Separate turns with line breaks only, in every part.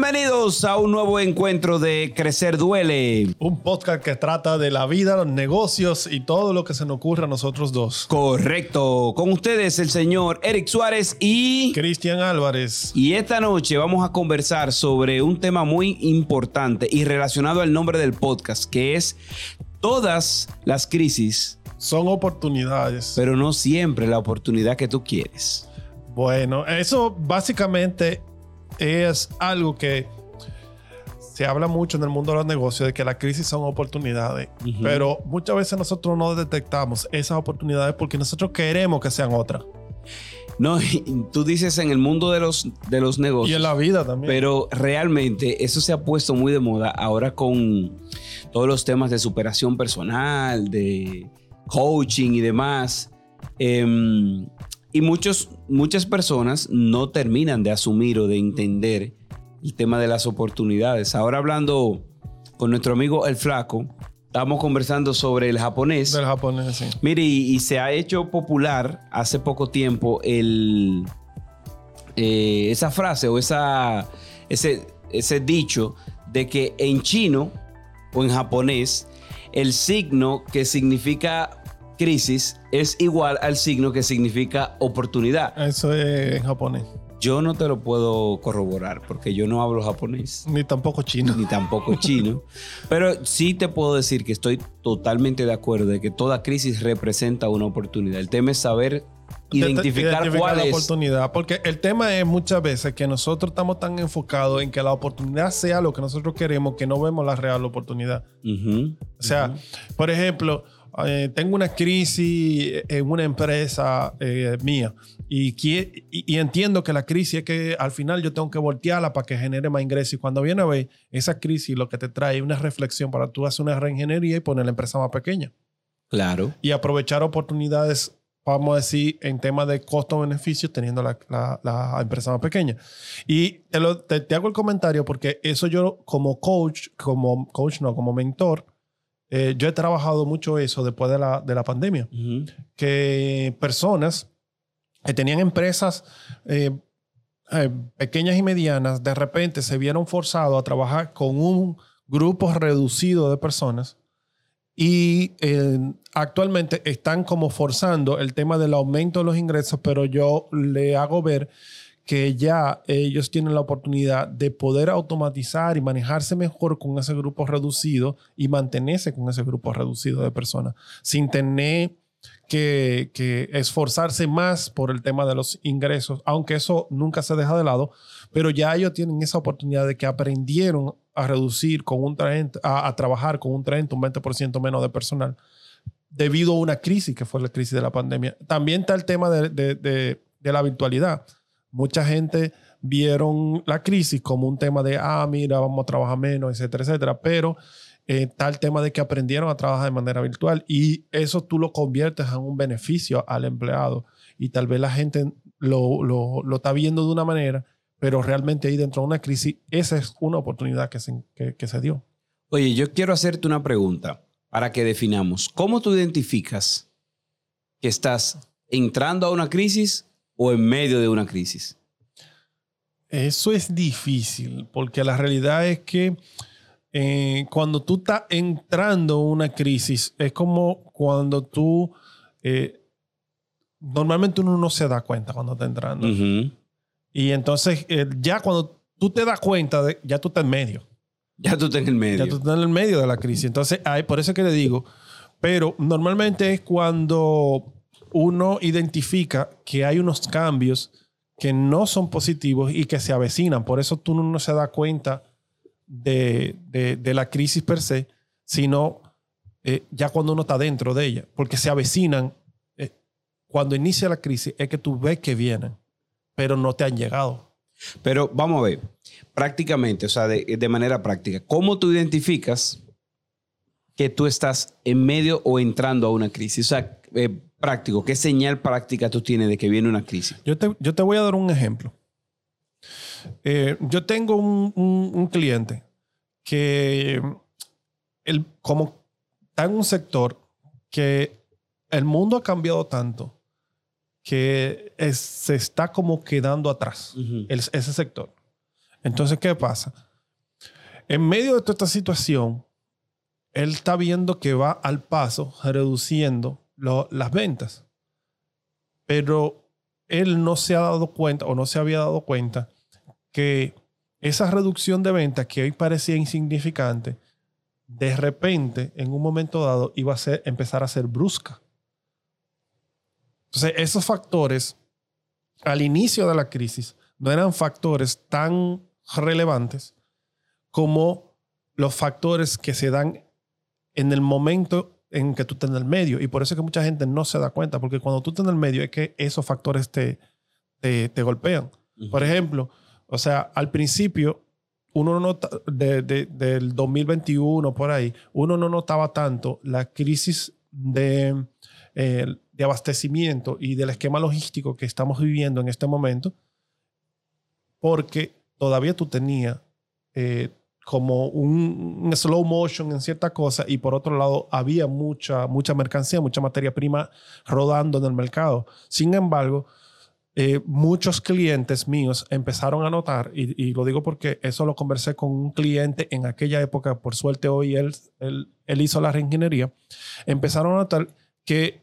Bienvenidos a un nuevo encuentro de Crecer Duele.
Un podcast que trata de la vida, los negocios y todo lo que se nos ocurre a nosotros dos.
Correcto. Con ustedes el señor Eric Suárez y
Cristian Álvarez.
Y esta noche vamos a conversar sobre un tema muy importante y relacionado al nombre del podcast, que es todas las crisis
son oportunidades.
Pero no siempre la oportunidad que tú quieres.
Bueno, eso básicamente es algo que se habla mucho en el mundo de los negocios de que las crisis son oportunidades, pero muchas veces nosotros no detectamos esas oportunidades porque nosotros queremos que sean otras.
No, tú dices en el mundo de los, de los negocios.
Y en la vida también.
Pero realmente eso se ha puesto muy de moda ahora con todos los temas de superación personal, de coaching y demás. Em, y muchos, muchas personas no terminan de asumir o de entender el tema de las oportunidades. Ahora hablando con nuestro amigo El Flaco, estamos conversando sobre el japonés.
Del japonés, sí.
Mire, y, se ha hecho popular hace poco tiempo el, eh, esa frase o esa, ese, ese dicho de que en chino o en japonés el signo que significa crisis es igual al signo que significa oportunidad.
Eso es en japonés.
Yo no te lo puedo corroborar porque yo no hablo japonés.
Ni tampoco chino.
Ni tampoco chino. Pero sí te puedo decir que estoy totalmente de acuerdo de que toda crisis representa una oportunidad. El tema es saber identificar, cuál
la
es.
oportunidad. Porque el tema es muchas veces que nosotros estamos tan enfocados en que la oportunidad sea lo que nosotros queremos que no vemos la real oportunidad. o sea, por ejemplo eh, tengo una crisis en una empresa eh, mía y, y, entiendo que la crisis es que al final yo tengo que voltearla para que genere más ingresos. Y cuando viene a ver, esa crisis lo que te trae es una reflexión para tú hacer una reingeniería y poner la empresa más pequeña.
Claro.
Y aprovechar oportunidades, vamos a decir, en temas de costo-beneficio, teniendo la, la, empresa más pequeña. Y te, te hago el comentario porque eso yo como coach, como coach no, como mentor, eh, yo he trabajado mucho eso después de la, de la pandemia, que personas que tenían empresas eh, eh, pequeñas y medianas, de repente se vieron forzados a trabajar con un grupo reducido de personas y actualmente están como forzando el tema del aumento de los ingresos, pero yo le hago ver que ya ellos tienen la oportunidad de poder automatizar y manejarse mejor con ese grupo reducido y mantenerse con ese grupo reducido de personas sin tener que, esforzarse más por el tema de los ingresos, aunque eso nunca se deja de lado, pero ya ellos tienen esa oportunidad de que aprendieron a reducir con un 30, a, trabajar con un 30, un 20% menos de personal debido a una crisis que fue la crisis de la pandemia. También está el tema de, de la virtualidad mucha gente vieron la crisis como un tema de, ah, mira, vamos a trabajar menos, etcétera, etcétera. Pero eh, el tema de que aprendieron a trabajar de manera virtual y eso tú lo conviertes en un beneficio al empleado. Y tal vez la gente lo, lo, está viendo de una manera, pero realmente ahí dentro de una crisis, esa es una oportunidad que se, que se dio.
Oye, yo quiero hacerte una pregunta para que definamos. ¿Cómo tú identificas que estás entrando a una crisis o en medio de una crisis?
Eso es difícil, porque la realidad es que eh, cuando tú estás entrando en una crisis, es como cuando tú, eh, normalmente uno no se da cuenta cuando está entrando. Y entonces, eh, ya cuando tú te das cuenta, de, ya tú estás en medio.
Ya tú estás en el medio.
Ya tú estás en el medio de la crisis. Entonces, hay, por eso que le digo, pero normalmente es cuando uno identifica que hay unos cambios que no son positivos y que se avecinan. Por eso tú no se da cuenta de, la crisis per se, sino eh, ya cuando uno está dentro de ella, porque se avecinan. Eh, cuando inicia la crisis es que tú ves que vienen, pero no te han llegado.
Pero vamos a ver, prácticamente, o sea, de, de manera práctica, ¿cómo tú identificas que tú estás en medio o entrando a una crisis? O sea, eh, práctico, ¿qué señal práctica tú tienes de que viene una crisis?
Yo te, yo te voy a dar un ejemplo. Eh, yo tengo un, cliente que el, como está en un sector que el mundo ha cambiado tanto que se está como quedando atrás ese sector. Entonces, ¿qué pasa? En medio de toda esta situación, él está viendo que va al paso reduciendo las ventas. Pero él no se ha dado cuenta o no se había dado cuenta que esa reducción de ventas que hoy parecía insignificante, de repente, en un momento dado, iba a empezar a ser brusca. Entonces, esos factores, al inicio de la crisis, no eran factores tan relevantes como los factores que se dan en el momento en que tú estás en el medio. Y por eso es que mucha gente no se da cuenta, porque cuando tú estás en el medio es que esos factores te, te, golpean. Por ejemplo, o sea, al principio, uno no nota, de, del 2021 por ahí, uno no notaba tanto la crisis de, eh, de abastecimiento y del esquema logístico que estamos viviendo en este momento, porque todavía tú tenías eh, como un, slow motion en cierta cosa y por otro lado había mucha, mucha mercancía, mucha materia prima rodando en el mercado. Sin embargo, eh, muchos clientes míos empezaron a notar, y, lo digo porque eso lo conversé con un cliente en aquella época, por suerte hoy él, él, él hizo la reingeniería, empezaron a notar que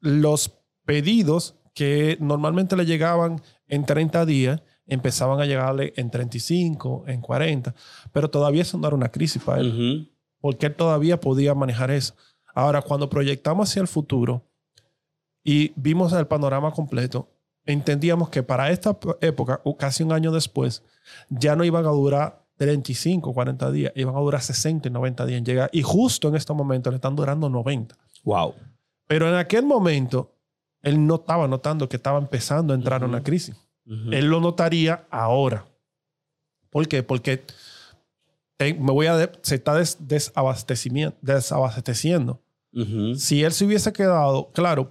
los pedidos que normalmente le llegaban en 30 días, empezaban a llegarle en 35, en 40, pero todavía eso no era una crisis para él, porque él todavía podía manejar eso. Ahora, cuando proyectamos hacia el futuro y vimos el panorama completo, entendíamos que para esta época, casi un año después, ya no iban a durar 35, 40 días, iban a durar 60 y 90 días en llegar. Y justo en este momento le están durando 90.
Wow.
Pero en aquel momento, él no estaba notando que estaba empezando a entrar en una crisis. Él lo notaría ahora. ¿Por qué? Porque me voy a se está desabasteciendo. Si él se hubiese quedado, claro,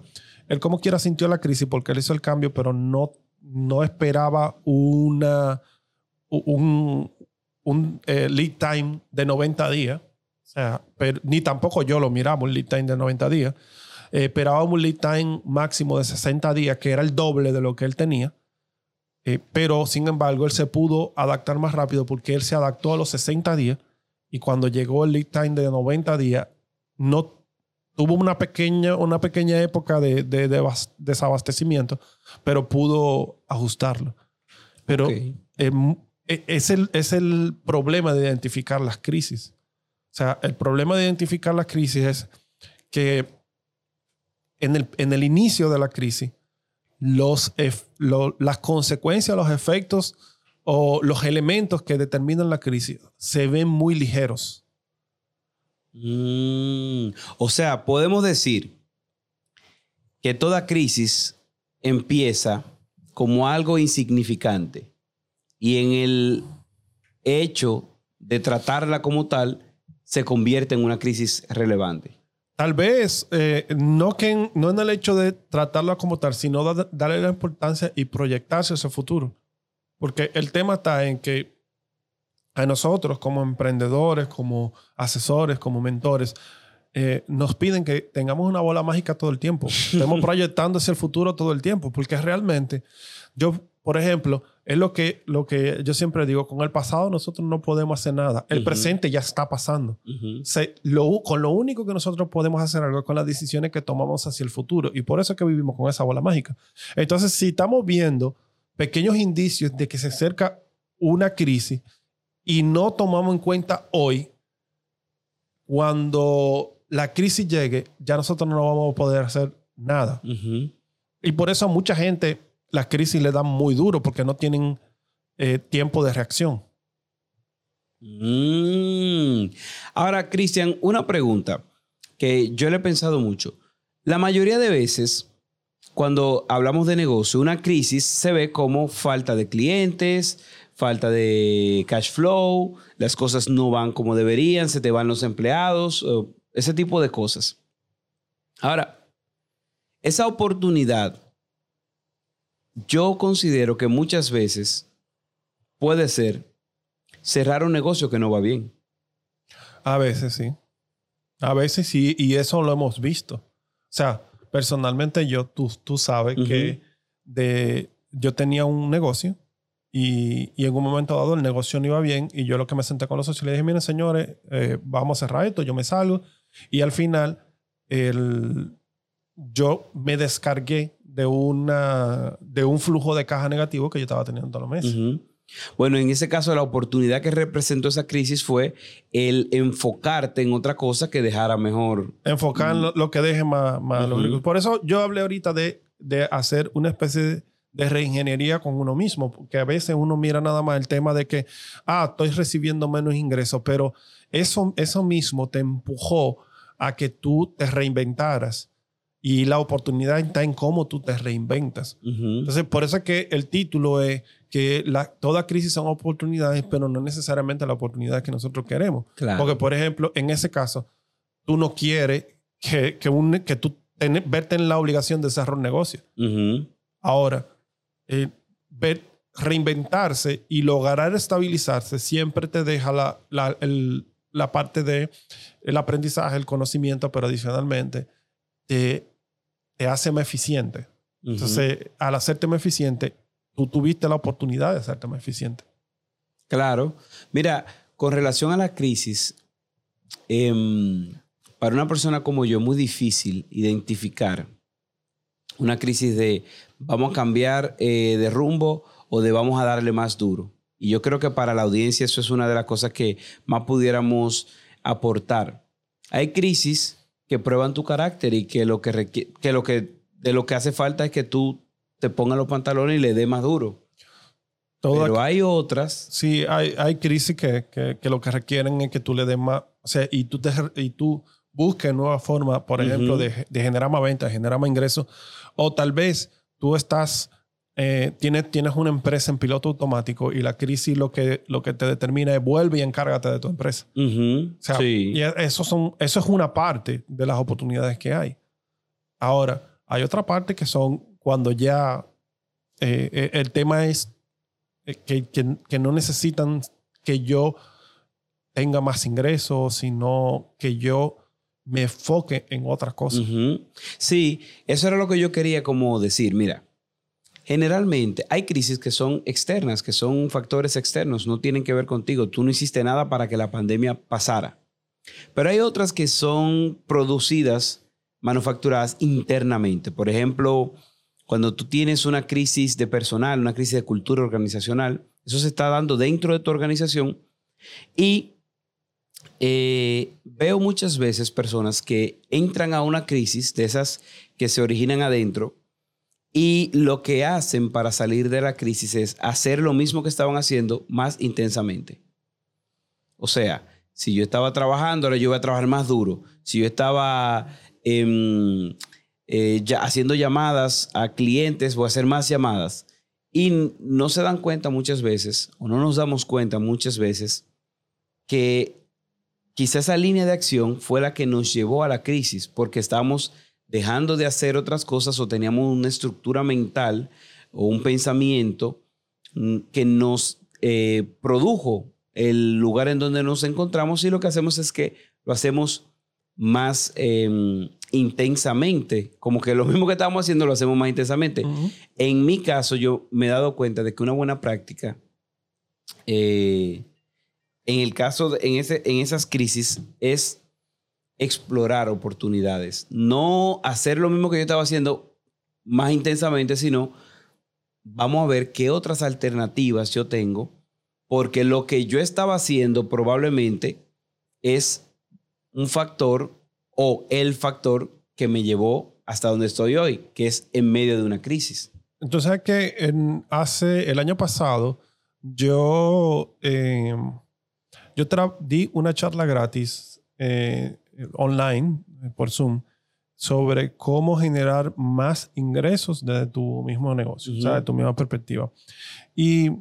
él como quiera sintió la crisis porque él hizo el cambio, pero no, no esperaba una, un, un eh, lead time de 90 días. O sea, ni tampoco yo lo miraba un lead time de 90 días. Eh, esperábamos un lead time máximo de 60 días, que era el doble de lo que él tenía. Eh, pero sin embargo, él se pudo adaptar más rápido porque él se adaptó a los 60 días y cuando llegó el lead time de 90 días, no tuvo una pequeña, una pequeña época de, desabastecimiento, pero pudo ajustarlo. Pero em, e, es, el, es el problema de identificar las crisis. O sea, el problema de identificar las crisis es que en el, en el inicio de la crisis, los, las consecuencias, los efectos o los elementos que determinan la crisis se ven muy ligeros.
Mm, o sea, podemos decir que toda crisis empieza como algo insignificante y en el hecho de tratarla como tal se convierte en una crisis relevante.
Tal vez eh, no, que no en el hecho de tratarla como tal, sino darle la importancia y proyectarse ese futuro. Porque el tema está en que a nosotros como emprendedores, como asesores, como mentores, eh, nos piden que tengamos una bola mágica todo el tiempo. Estemos proyectando hacia el futuro todo el tiempo, porque realmente yo por ejemplo, es lo que, lo que yo siempre digo, con el pasado nosotros no podemos hacer nada. El presente ya está pasando. lo, con lo único que nosotros podemos hacer algo es con las decisiones que tomamos hacia el futuro. Y por eso es que vivimos con esa bola mágica. Entonces, si estamos viendo pequeños indicios de que se acerca una crisis y no tomamos en cuenta hoy, cuando la crisis llegue, ya nosotros no vamos a poder hacer nada. Y por eso mucha gente las crisis le dan muy duro porque no tienen eh, tiempo de reacción.
Mm. Ahora, Cristian, una pregunta que yo le he pensado mucho. La mayoría de veces, cuando hablamos de negocio, una crisis se ve como falta de clientes, falta de cash flow, las cosas no van como deberían, se te van los empleados, ese tipo de cosas. Ahora, esa oportunidad yo considero que muchas veces puede ser cerrar un negocio que no va bien.
A veces sí. A veces sí, y eso lo hemos visto. O sea, personalmente yo, tú, tú sabes que de, yo tenía un negocio y, y en un momento dado el negocio no iba bien y yo lo que me senté con los socios le dije, miren señores, eh, vamos a cerrar esto, yo me salgo. Y al final el, yo me descargué de, una, de un flujo de caja negativo que yo estaba teniendo todos los meses.
Bueno, en ese caso, la oportunidad que representó esa crisis fue el enfocarte en otra cosa que dejara mejor.
Enfocar en lo, lo que deje más, más los. Por eso yo hablé ahorita de, de hacer una especie de reingeniería con uno mismo, porque a veces uno mira nada más el tema de que, ah, estoy recibiendo menos ingresos, pero eso, eso mismo te empujó a que tú te reinventaras y la oportunidad está en cómo tú te reinventas.
Ujú.
Entonces, por eso es que el título es que la, toda crisis son oportunidades, pero no necesariamente la oportunidad que nosotros queremos.
Claro.
Porque, por ejemplo, en ese caso, tú no quieres que, que, un- que tú ten- verte en la obligación de cerrar un negocio.
Ujú.
Ahora, eh, ver, reinventarse y lograr estabilizarse siempre te deja la, la, el- la parte de el aprendizaje, el conocimiento, pero adicionalmente te, te hace más eficiente. Entonces, al hacerte más eficiente, tú tuviste la oportunidad de hacerte más eficiente.
Claro. Mira, con relación a la crisis, em, para una persona como yo es muy difícil identificar una crisis de vamos a cambiar eh, de rumbo o de vamos a darle más duro. Y yo creo que para la audiencia eso es una de las cosas que más pudiéramos aportar. Hay crisis que prueban tu carácter y que lo que, que lo que de lo que hace falta es que tú te pongas los pantalones y le dé más duro.
Todo
Pero hay otras
Sí, hay, hay crisis que, que, que lo que requieren es que tú le des más, o sea, y tú, te, y tú busques nuevas formas, por ejemplo, de, de generar más ventas, generar más ingresos, o tal vez tú estás, eh, tienes, tienes una empresa en piloto automático y la crisis lo que, lo que te determina es vuelve y encárgate de tu empresa.
Ujú,
O sea,
sí.
y eso, son, eso es una parte de las oportunidades que hay. Ahora, hay otra parte que son cuando ya eh, eh, el tema es que, que- que no necesitan que yo tenga más ingresos, sino que yo me enfoque en otras cosas.
Sí, eso era lo que yo quería como decir. Mira, generalmente hay crisis que son externas, que son factores externos, no tienen que ver contigo. Tú no hiciste nada para que la pandemia pasara. Pero hay otras que son producidas, manufacturadas internamente. Por ejemplo, cuando tú tienes una crisis de personal, una crisis de cultura organizacional, eso se está dando dentro de tu organización y eh, veo muchas veces personas que entran a una crisis de esas que se originan adentro y lo que hacen para salir de la crisis es hacer lo mismo que estaban haciendo más intensamente. O sea, si yo estaba trabajando, ahora yo voy a trabajar más duro. Si yo estaba em, eh, haciendo llamadas a clientes, voy a hacer más llamadas. Y no se dan cuenta muchas veces, o no nos damos cuenta muchas veces, que quizá esa línea de acción fue la que nos llevó a la crisis, porque estábamos dejando de hacer otras cosas o teníamos una estructura mental o un pensamiento mm, que nos eh, produjo el lugar en donde nos encontramos y lo que hacemos es que lo hacemos más eh, intensamente, como que lo mismo que estábamos haciendo lo hacemos más intensamente. En mi caso, yo me he dado cuenta de que una buena práctica, eh, en el caso, de- en, ese, en esas crisis, es explorar oportunidades. No hacer lo mismo que yo estaba haciendo más intensamente, sino vamos a ver qué otras alternativas yo tengo, porque lo que yo estaba haciendo probablemente es un factor o el factor que me llevó hasta donde estoy hoy, que es en medio de una crisis.
Entonces, es que hace el año pasado, yo, eh, yo di una charla gratis eh, online eh, por Zoom sobre cómo generar más ingresos desde tu mismo negocio, o sea, de tu misma perspectiva. Y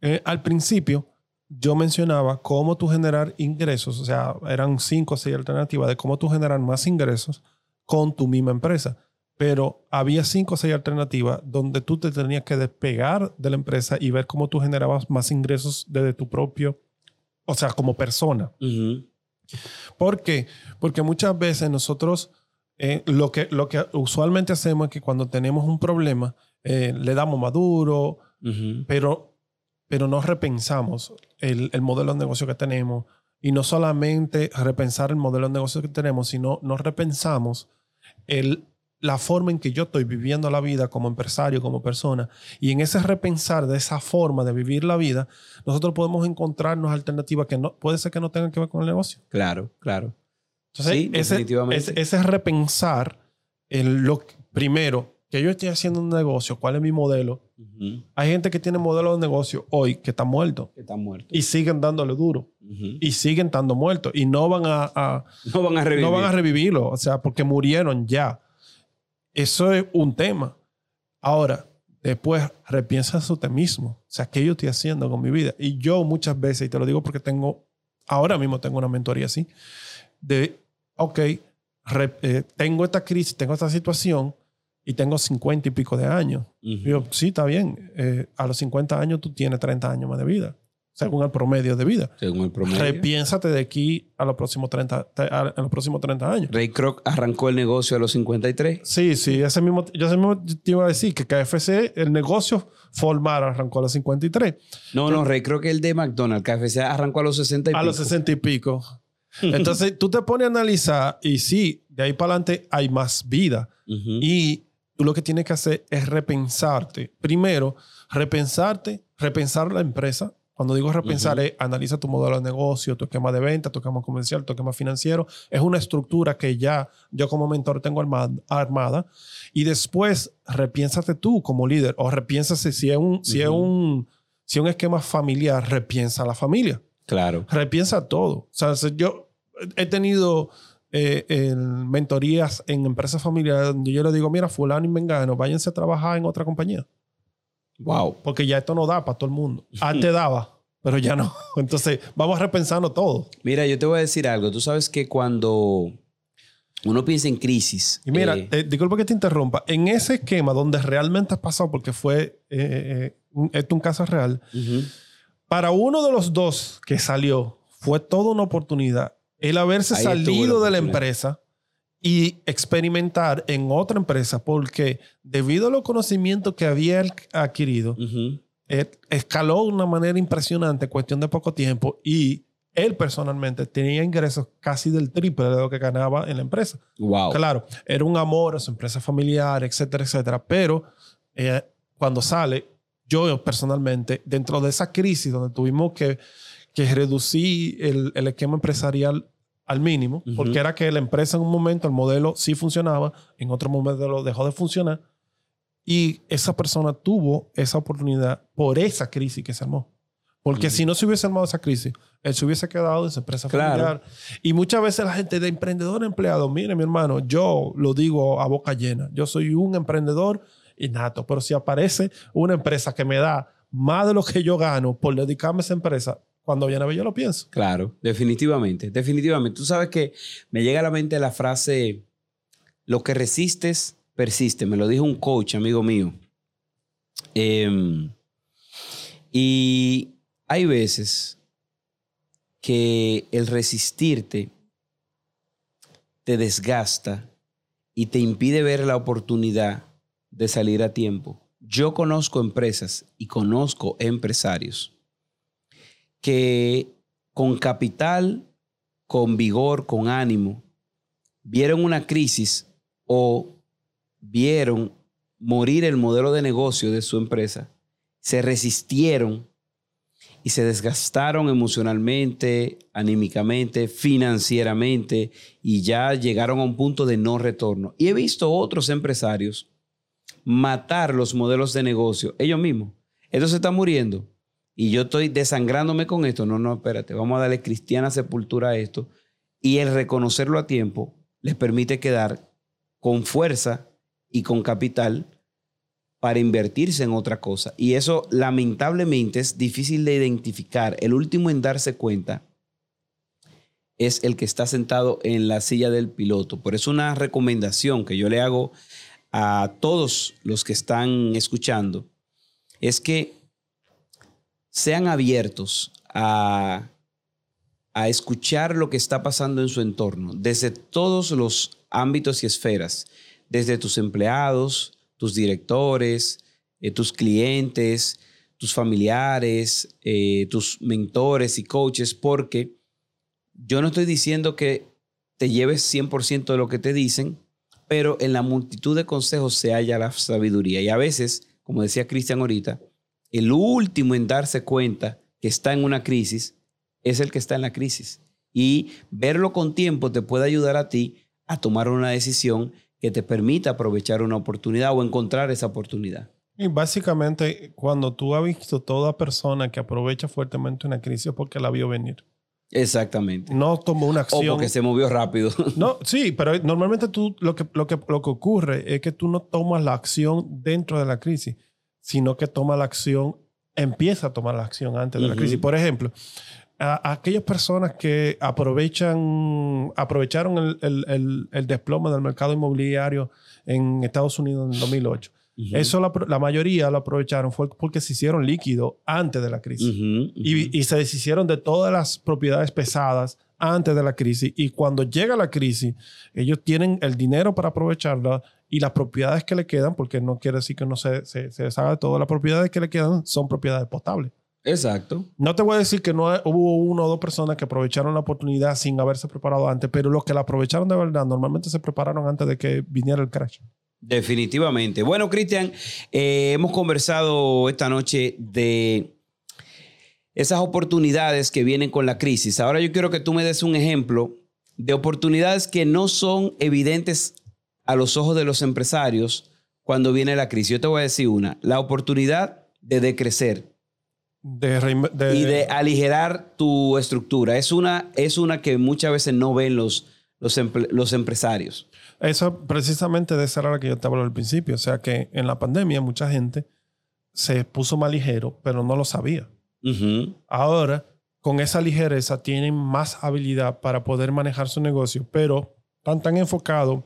eh, al principio yo mencionaba cómo tú generar ingresos, o sea, eran cinco o seis alternativas de cómo tú generar más ingresos con tu misma empresa pero había cinco o seis alternativas donde tú te tenías que despegar de la empresa y ver cómo tú generabas más ingresos desde tu propio, o sea, como persona.
Ujú.
¿Por qué? Porque muchas veces nosotros eh, lo, que, lo que usualmente hacemos es que cuando tenemos un problema, eh, le damos maduro, pero pero no repensamos el, el modelo de negocio que tenemos. Y no solamente repensar el modelo de negocio que tenemos, sino no repensamos el, la forma en que yo estoy viviendo la vida como empresario, como persona. Y en ese repensar de esa forma de vivir la vida, nosotros podemos encontrarnos alternativas que no, puede ser que no tengan que ver con el negocio.
Claro, claro.
Entonces,
Sí,
ese,
definitivamente.
ese, ese repensar el, lo primero que yo estoy haciendo un negocio, cuál es mi modelo. Hay gente que tiene modelos de negocio hoy que están muertos
Que está muerto.
y siguen dándole duro y siguen estando muertos y no van a, a-
No van a revivir.
no van a revivirlo, o sea, porque murieron ya. Eso es un tema. Ahora, después repiensa eso usted mismo. O sea, ¿qué yo estoy haciendo con mi vida? Y yo muchas veces, y te lo digo porque tengo, ahora mismo tengo una mentoría así, de, ok, re- eh, tengo esta crisis, tengo esta situación y tengo 50 y pico de años. Yo, sí, está bien. Eh, a los 50 años tú tienes 30 años más de vida, según el promedio de vida.
Según el promedio.
Repiénsate de aquí a los próximos 30, te- a- a los próximos 30 años.
Ray Kroc arrancó el negocio a los 53.
Sí, sí, ese mismo, yo ese mismo te iba a decir que KFC, el negocio formar arrancó a los 53,
No, no, Ray Kroc el de McDonald's. KFC arrancó a los 60 y
a los
pico.
60 y pico. Entonces tú te pones a analizar y sí, de ahí para adelante hay más vida. Y tú lo que tienes que hacer es repensarte. Primero, repensarte, repensar la empresa. Cuando digo repensar,
Ujú.
es analiza tu modelo de negocio, tu esquema de venta, tu esquema comercial, tu esquema financiero. Es una estructura que ya yo como mentor tengo arma- armada. Y después, repiénsate tú como líder o repiénsase si es un, si es
Ujú.
un, si es un esquema familiar, repiensa la familia
Claro.
repiensa todo. O sea, se- yo he tenido eh, en mentorías en empresas familiares donde yo le digo, mira, fulano y mengano, váyanse a trabajar en otra compañía.
Wow.
Porque ya esto no da para todo el mundo. Antes daba, pero ya no. Entonces, vamos repensando todo.
Mira, yo te voy a decir algo. Tú sabes que cuando uno piensa en crisis.
Y mira,
eh,
eh, disculpa que te interrumpa. En ese esquema donde realmente ha pasado, porque fue eh, eh, un- esto un caso real, para uno de los dos que salió, fue toda una oportunidad el haberse
Ahí estuvo la
salido de la empresa y experimentar en otra empresa, porque debido a los conocimientos que había adquirido,
Ujú.
él escaló de una manera impresionante, cuestión de poco tiempo, y él personalmente tenía ingresos casi del triple de lo que ganaba en la empresa.
Wow.
Claro, era un amor a su empresa familiar, etcétera, etcétera. Pero eh, cuando sale, yo personalmente, dentro de esa crisis donde tuvimos que, que reducir el, el esquema empresarial al mínimo, porque era que la empresa en un momento, el modelo sí funcionaba, en otro momento lo dejó de funcionar. Y esa persona tuvo esa oportunidad por esa crisis que se armó. Porque si no se hubiese armado esa crisis, él se hubiese quedado en su empresa
Claro.
familiar. Y muchas veces la gente de emprendedor a empleado, mire mi hermano, yo lo digo a boca llena, yo soy un emprendedor innato, pero si aparece una empresa que me da más de lo que yo gano por dedicarme a esa empresa, cuando viene a ver yo lo pienso.
Claro, definitivamente, definitivamente. Tú sabes que me llega a la mente la frase, lo que resistes, persiste. Me lo dijo un coach, amigo mío. Em, y hay veces que el resistirte te desgasta y te impide ver la oportunidad de salir a tiempo. Yo conozco empresas y conozco empresarios que con capital, con vigor, con ánimo, vieron una crisis o vieron morir el modelo de negocio de su empresa, se resistieron y se desgastaron emocionalmente, anímicamente, financieramente y ya llegaron a un punto de no retorno. Y he visto otros empresarios matar los modelos de negocio ellos mismos. Esto se está muriendo y yo estoy desangrándome con esto. No, no, espérate, vamos a darle cristiana sepultura a esto. Y el reconocerlo a tiempo les permite quedar con fuerza y con capital para invertirse en otra cosa. Y eso lamentablemente es difícil de identificar. El último en darse cuenta es el que está sentado en la silla del piloto. Por eso una recomendación que yo le hago a todos los que están escuchando es que sean abiertos a, a escuchar lo que está pasando en su entorno, desde todos los ámbitos y esferas, desde tus empleados, tus directores, eh, tus clientes, tus familiares, eh, tus mentores y coaches, porque yo no estoy diciendo que te lleves 100% de lo que te dicen, pero en la multitud de consejos se halla la sabiduría. Y a veces, como decía Cristian ahorita, el último en darse cuenta que está en una crisis es el que está en la crisis. Y verlo con tiempo te puede ayudar a ti a tomar una decisión que te permita aprovechar una oportunidad o encontrar esa oportunidad.
Y básicamente, cuando tú has visto toda persona que aprovecha fuertemente una crisis es porque la vio venir.
Exactamente.
No tomó una acción.
O porque se movió rápido.
No, sí, pero normalmente tú lo que, lo, que, lo que ocurre es que tú no tomas la acción dentro de la crisis, sino que tomas la acción, empieza a tomar la acción antes de la crisis. Por ejemplo, a, aquellas personas que aprovechan, aprovecharon el, el, el, desplome del mercado inmobiliario en Estados Unidos en el 2008. Eso la, mayoría lo aprovecharon fue porque se hicieron líquido antes de la crisis. Y, y, se deshicieron de todas las propiedades pesadas antes de la crisis. Y cuando llega la crisis, ellos tienen el dinero para aprovecharla y las propiedades que le quedan, porque no quiere decir que no se, se, se deshaga de todo, las propiedades que le quedan son propiedades potables.
Exacto.
No te voy a decir que no hubo una o dos personas que aprovecharon la oportunidad sin haberse preparado antes, pero los que la aprovecharon de verdad normalmente se prepararon antes de que viniera el crash.
Definitivamente. Bueno, Cristian, eh, hemos conversado esta noche de esas oportunidades que vienen con la crisis. Ahora yo quiero que tú me des un ejemplo de oportunidades que no son evidentes a los ojos de los empresarios cuando viene la crisis. Yo te voy a decir una, la oportunidad de decrecer y de aligerar tu estructura. Es una, es una que muchas veces no ven los, los, los empresarios.
Eso precisamente de esa era la que yo te hablaba al principio. O sea que en la pandemia mucha gente se puso más ligero, pero no lo sabía. Ahora, con esa ligereza, tienen más habilidad para poder manejar su negocio, pero están tan enfocados en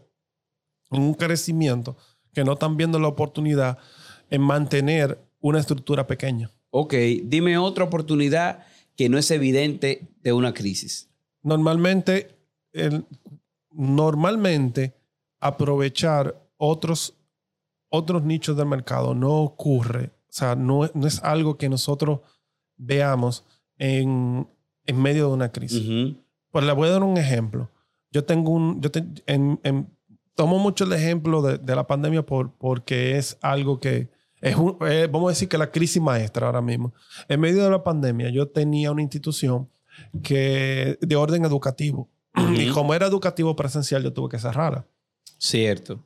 un crecimiento que no están viendo la oportunidad en mantener una estructura pequeña.
Ok, dime otra oportunidad que no es evidente de una crisis.
Normalmente, normalmente aprovechar otros, otros nichos del mercado no ocurre. O sea, no, no es algo que nosotros veamos en, en medio de una crisis. Pues le voy a dar un ejemplo. Yo tengo un, yo tomo mucho el ejemplo de, de la pandemia por, porque es algo que, es eh, vamos a decir que la crisis maestra ahora mismo. En medio de la pandemia, yo tenía una institución que de orden educativo. Y como era educativo presencial, yo tuve que cerrarla.
Cierto.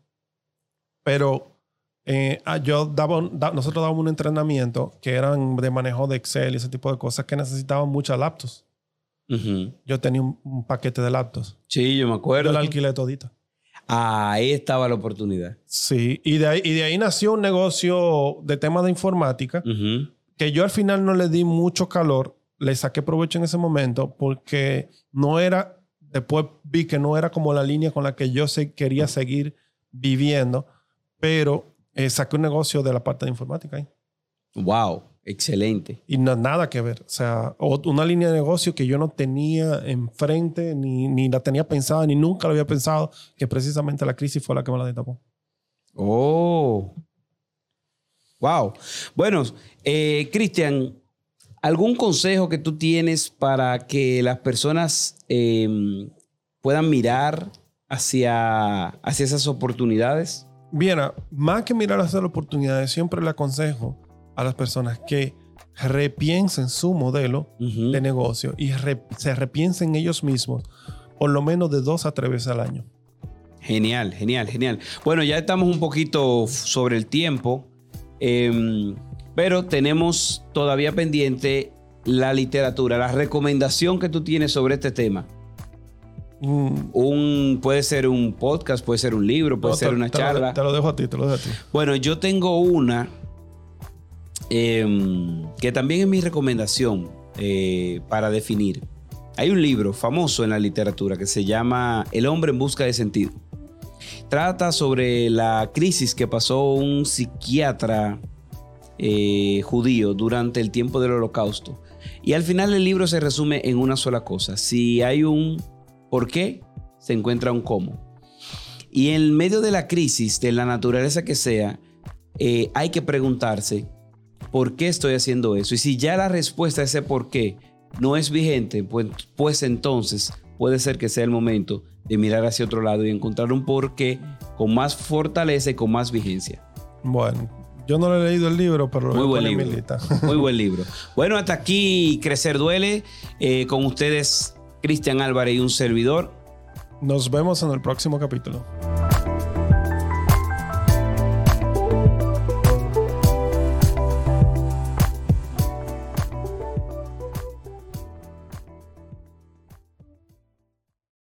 Pero eh, ah, yo daba, nosotros dábamos un entrenamiento que eran de manejo de Excel y ese tipo de cosas que necesitaban muchas laptops. Yo tenía un, paquete de laptops.
Sí, yo me acuerdo. Yo
la alquilé todita.
Ahí estaba la oportunidad.
Sí, y de ahí, y de ahí nació un negocio de temas de informática que yo al final no le di mucho calor, le saqué provecho en ese momento porque no era, después vi que no era como la línea con la que yo se, quería seguir viviendo, pero eh, saqué un negocio de la parte de informática ahí.
Wow. Excelente.
Y no, nada que ver. O sea, una línea de negocio que yo no tenía enfrente, ni, ni la tenía pensada, ni nunca lo había pensado, que precisamente la crisis fue la que me la destapó.
Oh. Wow. Bueno, eh, Cristian, ¿algún consejo que tú tienes para que las personas em, puedan mirar hacia, hacia esas oportunidades?
Bien, más que mirar hacia las oportunidades, siempre le aconsejo a las personas que repiensen su modelo de negocio y se repiensen ellos mismos por lo menos de dos a tres veces al año.
Genial, genial, genial. Bueno, ya estamos un poquito sobre el tiempo, em, pero tenemos todavía pendiente la literatura, la recomendación que tú tienes sobre este tema. Mm. Un, puede ser un podcast, puede ser un libro, puede ser una charla.
te lo dejo a ti, te lo dejo a ti.
Bueno, yo tengo una Em, que también es mi recomendación eh, para definir. Hay un libro famoso en la literatura que se llama El hombre en busca de sentido. Trata sobre la crisis que pasó un psiquiatra eh, judío durante el tiempo del holocausto. Y al final el libro se resume en una sola cosa. Si hay un por qué, se encuentra un cómo. Y en medio de la crisis, de la naturaleza que sea, eh, hay que preguntarse ¿por qué estoy haciendo eso? Y si ya la respuesta a ese por qué no es vigente, pues, pues entonces puede ser que sea el momento de mirar hacia otro lado y encontrar un por qué con más fortaleza y con más vigencia.
Bueno, yo no lo he leído el libro, pero lo
Muy buen libro.
lista.
Muy buen libro. Bueno, hasta aquí Crecer Duele. Eh, con ustedes, Cristian Álvarez y un servidor.
Nos vemos en el próximo capítulo.